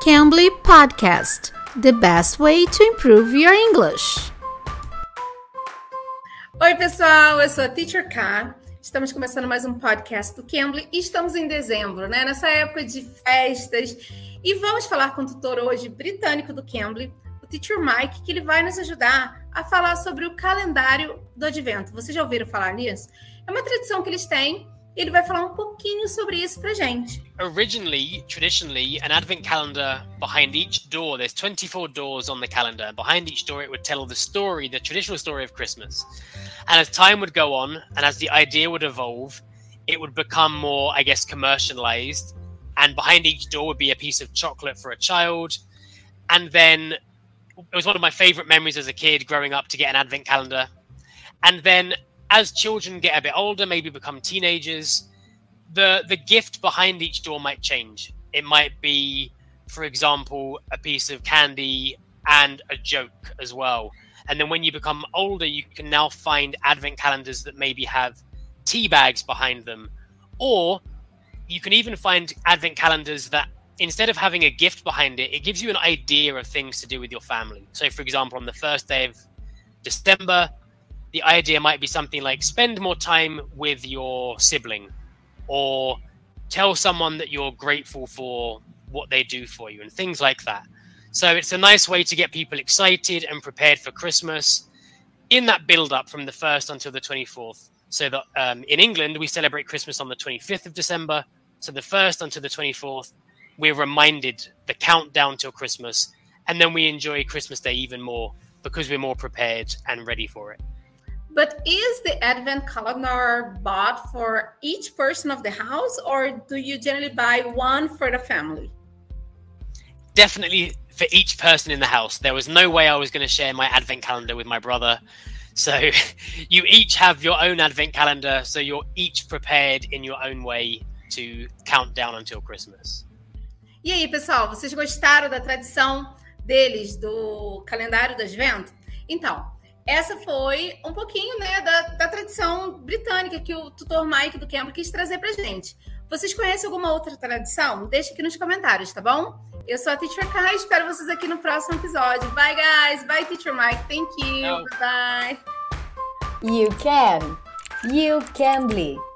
Cambly Podcast The best way to improve your English. Oi, pessoal, eu sou a Teacher K. Estamos começando mais um podcast do Cambly e estamos em dezembro, né? Nessa época de festas. E vamos falar com o tutor hoje britânico do Cambly, o Teacher Mike, que ele vai nos ajudar a falar sobre o calendário do advento. Vocês já ouviram falar nisso? É uma tradição que eles têm ele vai falar um pouquinho sobre isso pra gente. Originally, traditionally, an advent calendar behind each door, there's 24 doors on the calendar. Behind each door, it would tell the story, the traditional story of Christmas. And as time would go on, and as the idea would evolve, it would become more, I guess, commercialized. And behind each door would be a piece of chocolate for a child. And then it was one of my favorite memories as a kid growing up to get an advent calendar. And then as children get a bit older, maybe become teenagers, the the gift behind each door might change. It might be, for example, a piece of candy and a joke as well. And then when you become older, you can now find advent calendars that maybe have tea bags behind them. Or you can even find advent calendars that instead of having a gift behind it, it gives you an idea of things to do with your family. So, for example, on the first day of December, the idea might be something like spend more time with your sibling or tell someone that you're grateful for what they do for you and things like that. So it's a nice way to get people excited and prepared for Christmas in that build up from the 1st until the 24th. So that um, in England, we celebrate Christmas on the 25th of December. So the 1st until the 24th, we're reminded the countdown till Christmas. And then we enjoy Christmas Day even more because we're more prepared and ready for it. But is the advent calendar bought for each person of the house, or do you generally buy one for the family? Definitely for each person in the house. There was no way I was going to share my advent calendar with my brother. So you each have your own advent calendar, so you're each prepared in your own way to count down until Christmas. E aí, pessoal, vocês gostaram da tradição deles do calendário do advento? Então, essa foi um pouquinho né, da, da tradição britânica que o tutor Mike do Cambridge quis trazer para gente. Vocês conhecem alguma outra tradição? Deixe aqui nos comentários, tá bom? Eu sou a Teacher Kai, espero vocês aqui no próximo episódio. Bye, guys. Bye, Teacher Mike. Thank you. Bye. You can. You can be.